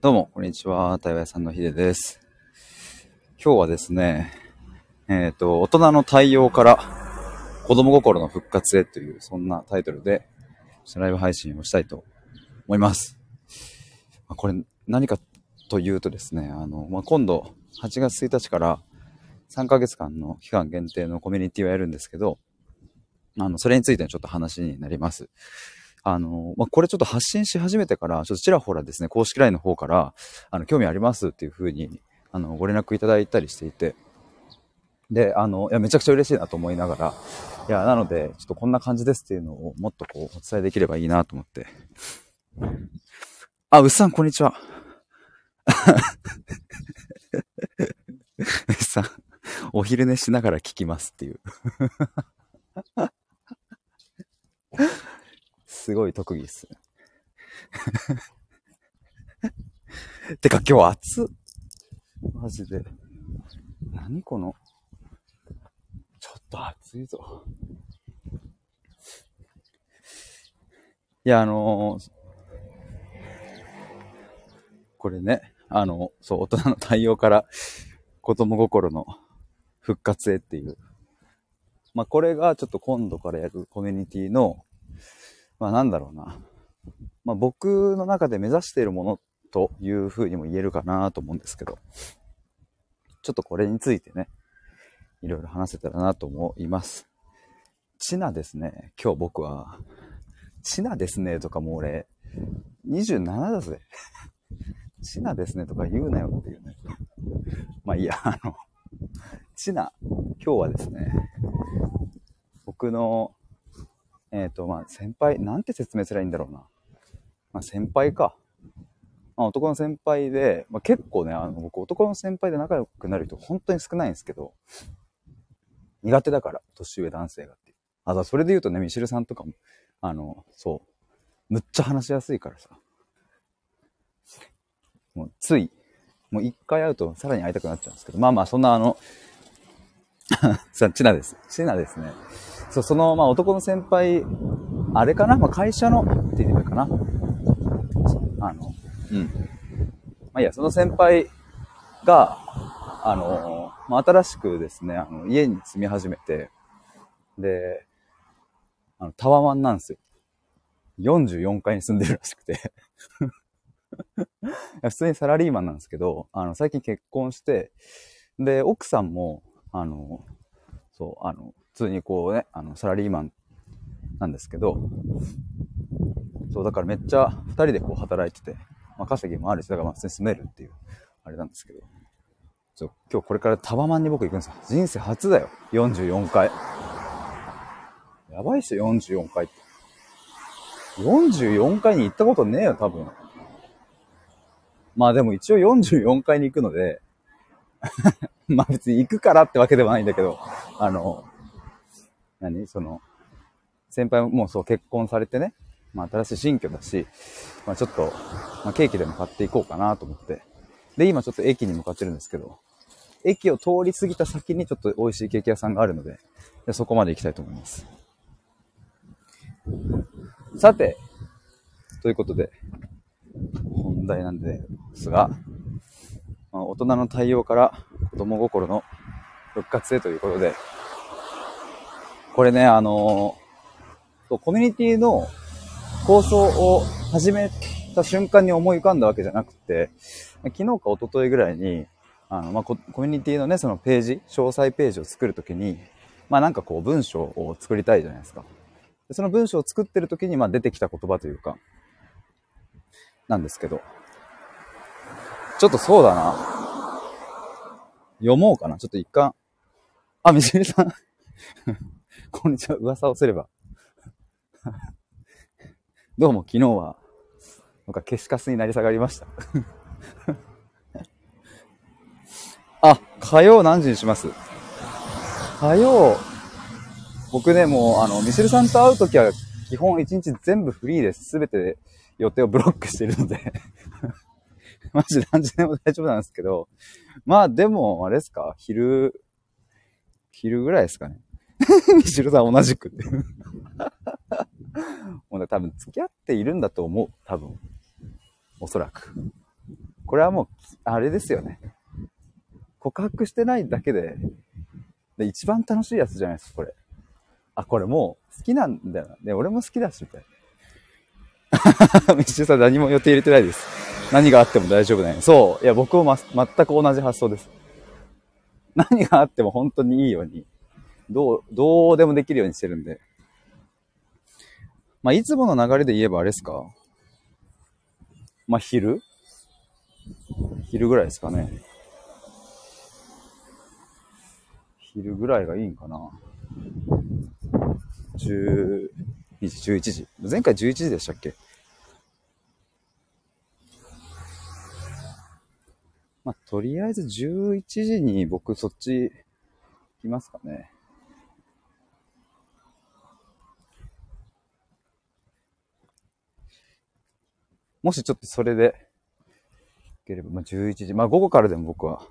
どうも、こんにちは。対話屋さんのひでです。今日はですね、えっ、と、大人の対応から子供心の復活へという、そんなタイトルで、ライブ配信をしたいと思います。これ、何かというとですね、あの、まあ、今度、8月1日から3ヶ月間の期間限定のコミュニティをやるんですけど、あの、それについてのちょっと話になります。あの、まあ、これちょっと発信し始めてから、ちょっとちらほらですね、公式 LINE の方から、あの、興味ありますっていうふうに、あの、ご連絡いただいたりしていて、で、あの、いや、めちゃくちゃ嬉しいなと思いながら、いや、なので、ちょっとこんな感じですっていうのをもっとこう、お伝えできればいいなと思って。あ、うっさん、こんにちは。うっさん、お昼寝しながら聞きますっていう。すごい特技っす。てか今日暑っ。マジで。何この？ちょっと暑いぞ。いや、あのーこれね、あの、そう、大人の対応から子供心の復活へっていう。まあ、これがちょっと今度からやるコミュニティの、まあ、なんだろうな。まあ、僕の中で目指しているものというふうにも言えるかなと思うんですけど、ちょっとこれについてね、いろいろ話せたらなと思います。チナですね。今日僕は、チナですねとかもう俺、27だぜ。チナですねとか言うなよっていうね。まあいいや、あの、チナ、今日はですね、僕の、えっ、と、まあ先輩、なんて説明すればいいんだろうな。まあ先輩か。まあ男の先輩で、まあ結構ね、あの、僕男の先輩で仲良くなる人本当に少ないんですけど、苦手だから、年上男性がっていう。あ、だそれで言うとね、ミシルさんとかも、あの、そう、むっちゃ話しやすいからさ。もうつい、もう一回会うとさらに会いたくなっちゃうんですけど、まあまあそんなあの、さ、チナです。チナですね。そう、その、まあ男の先輩、あれかな？まあ会社のっていうのかな？そうあの、うん。まあいいや、その先輩が、あの、まあ新しくですね、あの、家に住み始めて、で、あの、タワマンなんですよ。44階に住んでるらしくて。普通にサラリーマンなんですけど、あの、最近結婚して、で、奥さんも、あの、そう、あの、普通にこうね、あの、サラリーマンなんですけど、そう、だからめっちゃ二人でこう働いてて、まあ稼ぎもあるし、だからまあ普通に住めるっていう、あれなんですけど、そう今日これからタワマンに僕行くんですよ。人生初だよ。44階。やばいっしょ、44階って。44階に行ったことねえよ、多分。まあでも一応44階に行くので、まあ別に行くからってわけではないんだけど、あの、何？その、先輩ももうそう結婚されてね、まあ新しい新居だし、まあちょっと、まあケーキでも買っていこうかなと思って。で、今ちょっと駅に向かってるんですけど、駅を通り過ぎた先にちょっと美味しいケーキ屋さんがあるので、でそこまで行きたいと思います。さて、ということで、本題なんですが、まあ、大人の対応から子供心の復活へということで、これね、あのそうコミュニティの構想を始めた瞬間に思い浮かんだわけじゃなくて、昨日か一昨日ぐらいに、あの、まあ、コミュニティのね、そのページ、詳細ページを作るときに、まあ、なんかこう文章を作りたいじゃないですか。でその文章を作ってる時に、まあ、出てきた言葉というか、なんですけど、ちょっとそうだな。読もうかな。ちょっと一貫。あ、みじりさん。こんにちは。噂をすれば。どうも昨日は、なんか消しカスになり下がりました。あ、火曜何時にします？火曜、僕ね、もう、あの、ミシェルさんと会うときは、基本一日全部フリーです。すべて予定をブロックしてるので。マジ何時でも大丈夫なんですけど。まあ、でも、あれですか？昼、昼ぐらいですかね。ミシルさん同じく。もうね、多分付き合っているんだと思う。多分。おそらく。これはもう、あれですよね。告白してないだけで、で一番楽しいやつじゃないですか、これ。あ、これもう好きなんだよな。で、俺も好きだし、みたいな。ミッシュさん何も予定入れてないです。何があっても大丈夫だよ。そう。いや、僕も、ま、全く同じ発想です。何があっても本当にいいように、どう、どうでもできるようにしてるんで。まあ、いつもの流れで言えばあれですか？まあ、昼？昼ぐらいですかね。昼ぐらいがいいんかな。12時、11時。前回11時でしたっけ？まあ、とりあえず11時に僕そっち来ますかね。もしちょっとそれで、いければ、まあ、11時。まあ、午後からでも僕は。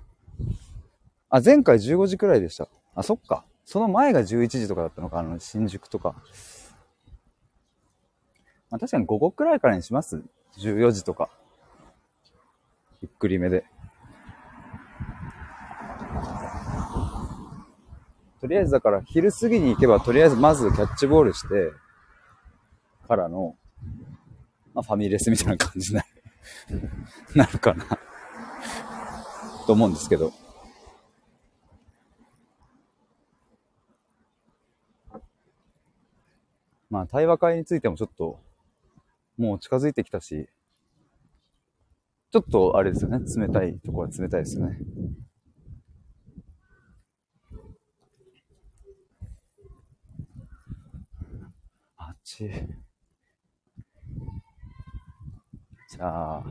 あ、前回15時くらいでした。あ、そっか。その前が11時とかだったのか、あの、新宿とか。まあ、確かに午後くらいからにします ?14 時とか。ゆっくりめで。とりあえずだから昼過ぎに行けばとりあえずまずキャッチボールしてからのまあ、ファミレスみたいな感じになる なるかなと思うんですけど。まあ、対話会についてもちょっと、もう近づいてきたし、ちょっとあれですよね。冷たいところは冷たいですよね。あっち。じゃあ、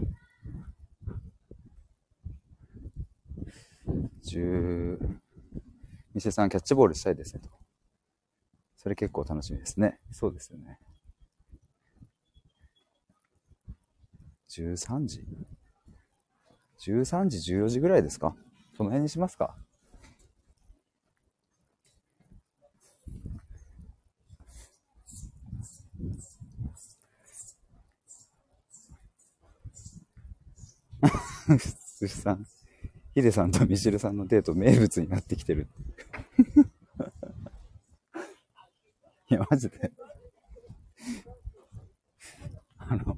10、店さんキャッチボールしたいですねと。それ結構楽しみですね。そうですよね。13時 ?13 時、14時ぐらいですか？その辺にしますか寿司さん、ヒデさんとミシルさんのデート名物になってきてる。いや、マジで。あの、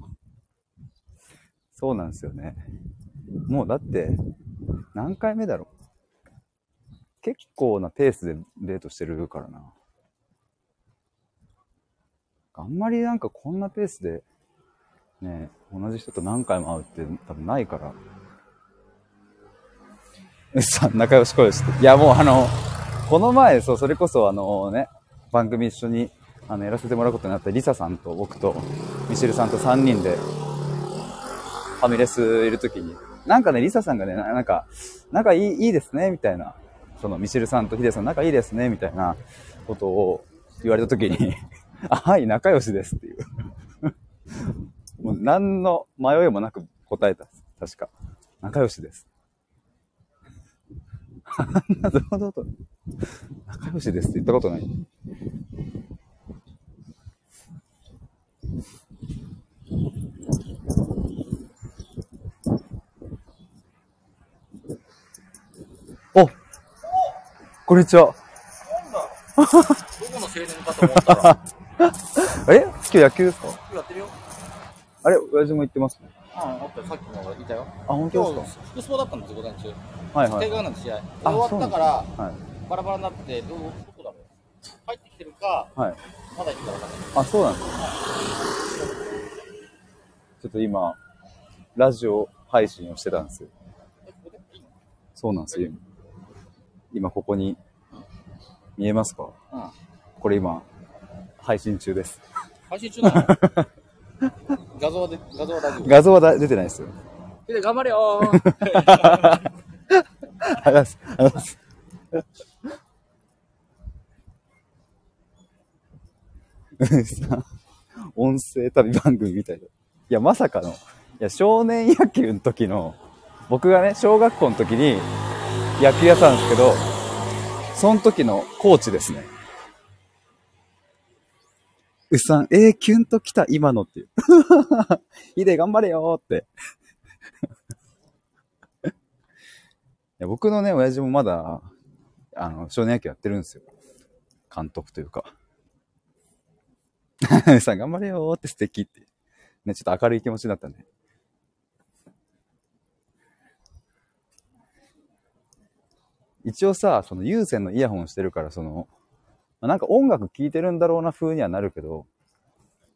そうなんですよね。もうだって、何回目だろう。結構なペースでデートしてるからな。あんまりなんかこんなペースでね、同じ人と何回も会うって多分ないから。う っさん、仲良しこよして。いや、もうあの、この前、そう、それこそあのね、番組一緒に、あの、やらせてもらうことになったリサさんと僕と、ミシルさんと3人で、ファミレスいるときに、なんかね、リサさんがね、なんか、仲いい、いいですね、みたいな、その、ミシルさんとヒデさん仲いいですね、みたいなことを言われたときに あ、はい、仲良しですっていうもう何の迷いもなく答えた。確か。仲良しです。なるほどと。仲良しですって言ったことない。おこんにちは。どこの青年かと思ったら。え？今日野球ですか？やってるよ。あれ親父も言ってますね。ああ、ったさっきのいたよ。あ、本当ですか？服装だったんです午前中。はいはい。帝川なん試合。終わったから、はい、バラバラになって、ど、どこだろう入ってきてるか、はい、まだいるかわかんない。あ、そうなんですか、ちょっと今、ラジオ配信をしてたんですよ。そうなんですよ。今ここに、見えますか、うん、これ今、配信中です。配信中なの？画像で、画像は大丈夫画像はだ出てないですよ。で、頑張れよーあざす。あざす。音声旅番組みたいだ。いや、まさかの、いや、少年野球の時の、僕がね、小学校の時に野球やったんですけど、その時のコーチですね。うさん、えー、キュンと来た、今のっていう。ヒデ頑張れよーって。僕のね、親父もまだ、あの、少年野球やってるんですよ。監督というか。うさん、頑張れよーって素敵って。ね、ちょっと明るい気持ちになったね。一応さ、その有線のイヤホンしてるから、その、まあなんか音楽聴いてるんだろうな風にはなるけど、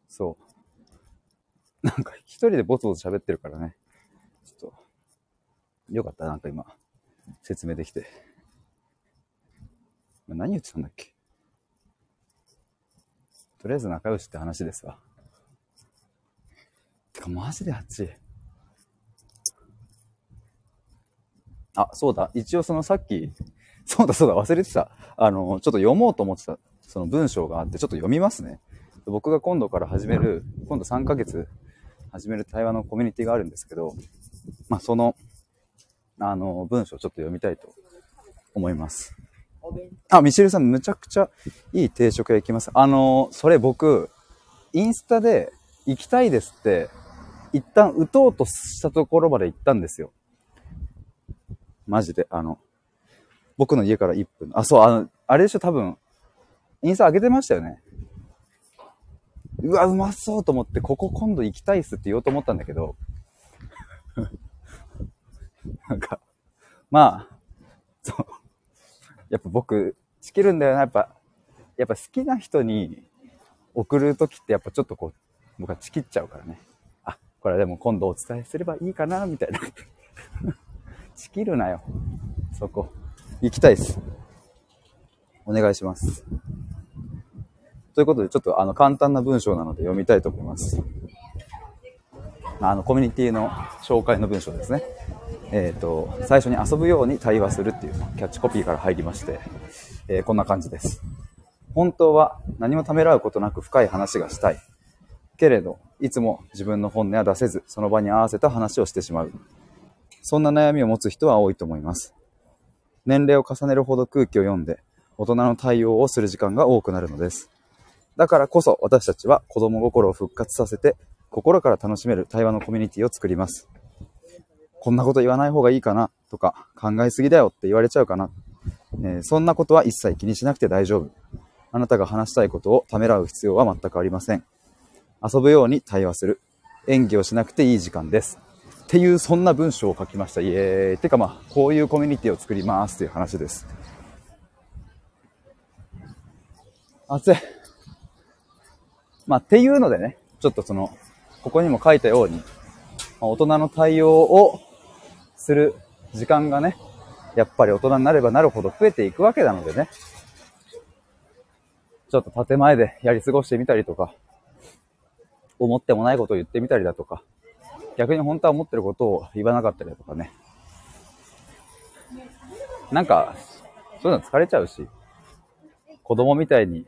そう。なんか一人でボツボツ喋ってるからね。ちょっと、よかった、なんか今、説明できて。何言ってたんだっけ？とりあえず仲良しって話ですわ。てか、マジで暑い。あ、そうだ。一応そのさっき、そうだそうだ、忘れてた。あの、ちょっと読もうと思ってた、その文章があって、ちょっと読みますね。僕が今度から始める、今度3ヶ月始める対話のコミュニティがあるんですけど、まあ、その、あの、文章をちょっと読みたいと思います。あ、ミシェルさん、むちゃくちゃいい定食屋行きます。あの、それ僕、インスタで行きたいですって、一旦打とうとしたところまで行ったんですよ。マジで、あの、僕の家から1分。あ、そう、あの、あれでしょ、多分、インスタ上げてましたよね。うわ、うまそうと思って、ここ今度行きたいっすって言おうと思ったんだけど、なんか、まあ、そう。やっぱ僕、チキるんだよな、やっぱ。やっぱ好きな人に送るときってやっぱちょっとこう、僕はチキっちゃうからね。あ、これはでも今度お伝えすればいいかな、みたいな。チキるなよ。そこ。行きたいっす。お願いします。ということで、ちょっとあの簡単な文章なので読みたいと思います。あの、コミュニティの紹介の文章ですね。えっ、と、最初に遊ぶように対話するっていうキャッチコピーから入りまして、えーこんな感じです。本当は何もためらうことなく深い話がしたい。けれど、いつも自分の本音は出せず、その場に合わせた話をしてしまう。そんな悩みを持つ人は多いと思います。年齢を重ねるほど空気を読んで、大人の対応をする時間が多くなるのです。だからこそ私たちは子供心を復活させて、心から楽しめる対話のコミュニティを作ります。こんなこと言わない方がいいかなとか、考えすぎだよって言われちゃうかな。えーそんなことは一切気にしなくて大丈夫。あなたが話したいことをためらう必要は全くありません。遊ぶように対話する。演技をしなくていい時間です。っていう、そんな文章を書きました。イエーイ。てかまあ、こういうコミュニティを作りますっていう話です。暑い。まあ、っていうのでね、ちょっとその、ここにも書いたように、まあ大人の対応をする時間がね、やっぱり大人になればなるほど増えていくわけなのでね、ちょっと建前でやり過ごしてみたりとか、思ってもないことを言ってみたりだとか、逆に本当は思ってることを言わなかったりだとかね。なんか、そういうの疲れちゃうし、子供みたいに、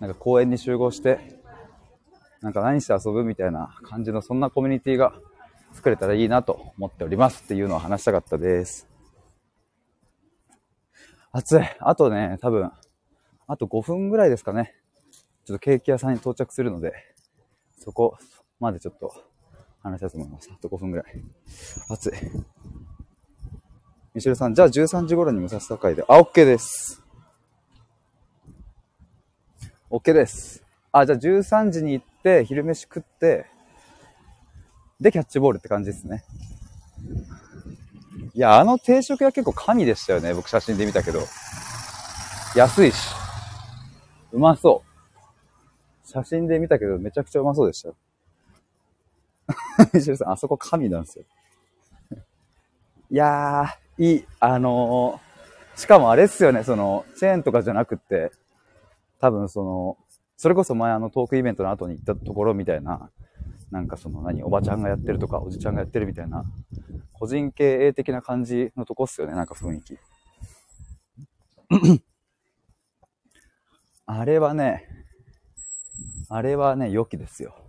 なんか公園に集合して、なんか何して遊ぶみたいな感じのそんなコミュニティが作れたらいいなと思っておりますっていうのを話したかったです。暑い。あとね、多分、あと5分ぐらいですかね。ちょっとケーキ屋さんに到着するので、そこまでちょっと話したと思います。あと5分ぐらい。暑い。ミシェルさん、じゃあ13時頃に武蔵境で。あ、OK です。OK です。あ、じゃあ13時に行って、昼飯食って、で、キャッチボールって感じですね。いや、あの定食屋結構神でしたよね。僕写真で見たけど。安いし。うまそう。写真で見たけどめちゃくちゃうまそうでしたミシェルさん、あそこ神なんですよ。いやー、いい。あのーしかもあれっすよね、その、チェーンとかじゃなくって、多分その、それこそ前あのトークイベントの後に行ったところみたいな、なんかその何、おばちゃんがやってるとか、おじちゃんがやってるみたいな、個人経営的な感じのとこっすよね、なんか雰囲気。あれはね、あれはね、良きですよ。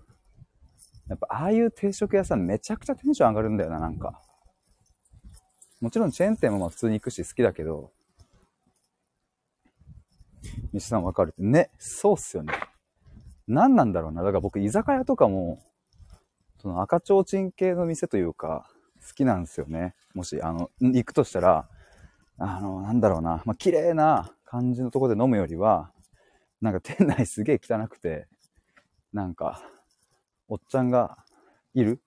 やっぱああいう定食屋さんめちゃくちゃテンション上がるんだよな、なんか。もちろんチェーン店もまあ普通に行くし好きだけど、西さんわかるって。ね、そうっすよね。何なんだろうな。だから僕、居酒屋とかも、その赤ちょうちん系の店というか、好きなんですよね。もし、あの、行くとしたら、あの、なんだろうな、まあ、綺麗な感じのとこで飲むよりは、なんか店内すげえ汚くて、なんか、おっちゃんがいる？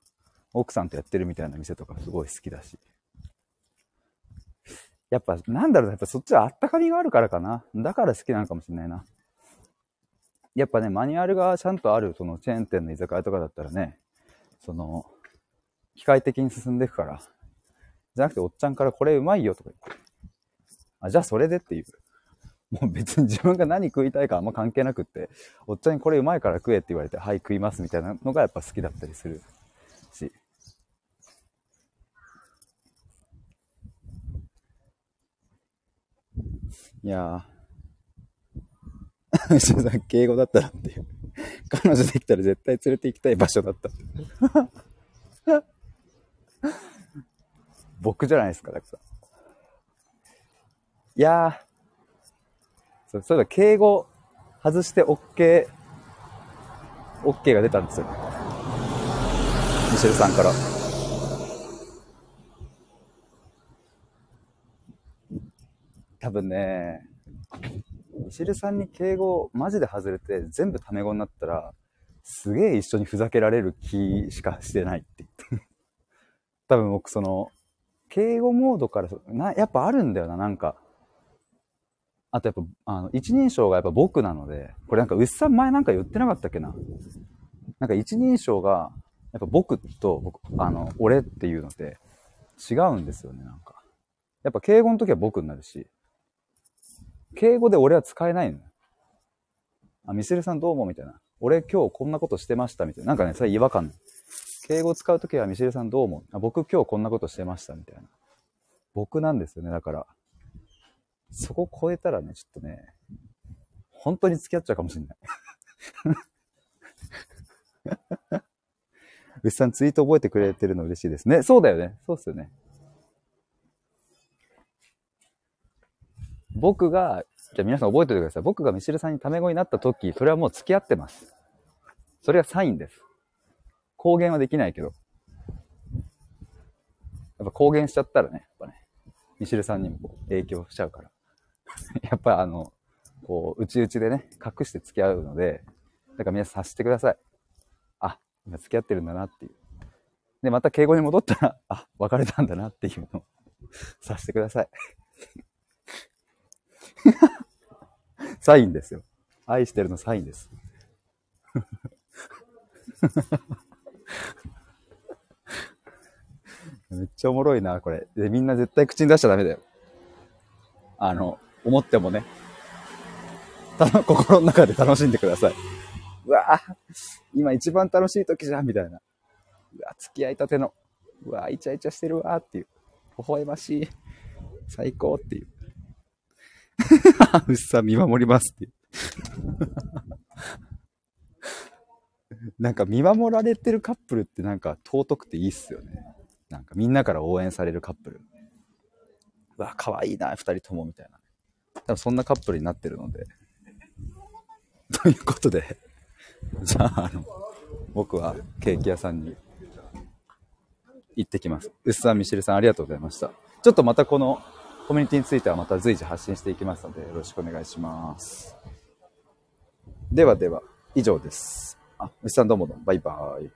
奥さんとやってるみたいな店とかすごい好きだし。やっぱ、なんだろうやっぱそっちはあったかみがあるからかな。だから好きなのかもしれないな。やっぱね、マニュアルがちゃんとある、そのチェーン店の居酒屋とかだったらね、その、機械的に進んでいくから、じゃなくておっちゃんからこれうまいよとか言って、あ、じゃあそれでっていう。もう別に自分が何食いたいかあんま関係なくって、おっちゃんにこれうまいから食えって言われて、はい食いますみたいなのがやっぱ好きだったりするし。いやー。牛さん、敬語だったらっていう。彼女できたら絶対連れて行きたい場所だった。僕じゃないですか、だから。いやー、そう、そうだ、敬語外して OK、OK が出たんですよ。ミシェルさんから。多分ね、ミシェルさんに敬語マジで外れて全部タメ語になったら、すげえ一緒にふざけられる気しかしてないって言って。多分僕その、敬語モードからな、やっぱあるんだよな、なんか。あとやっぱ、あの、一人称がやっぱ僕なので、これなんか、牛さん前なんか言ってなかったっけな。なんか一人称が、やっぱ僕と僕、あの、俺っていうので違うんですよね、なんか。やっぱ敬語の時は僕になるし、敬語で俺は使えないの。あ、ミセルさんどうもみたいな。俺今日こんなことしてましたみたいな。なんかね、それ違和感。敬語使う時はミシェルさんどうもあ僕今日こんなことしてましたみたいな。僕なんですよね、だから。そこ超えたらね、ちょっとね、本当に付き合っちゃうかもしれない。牛さんツイート覚えてくれてるの嬉しいですね。そうだよね。そうっすよね。僕が、じゃあ皆さん覚えておいてください。僕がミシルさんにタメ語になった時、それはもう付き合ってます。それはサインです。公言はできないけど。やっぱ公言しちゃったらね、やっぱね、ミシルさんにも影響しちゃうから。やっぱあの、こう、うちうちでね、隠して付き合うので、だから皆さん察してください。あ、今付き合ってるんだなっていう。で、また敬語に戻ったら、あ、別れたんだなっていうのを 察してください。サインですよ。愛してるのサインです。めっちゃおもろいな、これ。で、みんな絶対口に出しちゃダメだよ。あの、思ってもね。たの、心の中で楽しんでください。うわぁ、今一番楽しい時じゃん、みたいな。うわ付き合いたての。うわイチャイチャしてるわっていう。微笑ましい。最高っていう。うっさ見守りますっていう。なんか見守られてるカップルってなんか尊くていいっすよね。なんかみんなから応援されるカップル。うわ、可愛いな、二人ともみたいな。多分そんなカップルになってるので。ということで、じゃあ、あの、僕はケーキ屋さんに行ってきます。うっさん、ミシルさん、ありがとうございました。ちょっとまたこのコミュニティについてはまた随時発信していきますので、よろしくお願いします。ではでは、以上です。あ、うっさんどうもどうも、バイバーイ。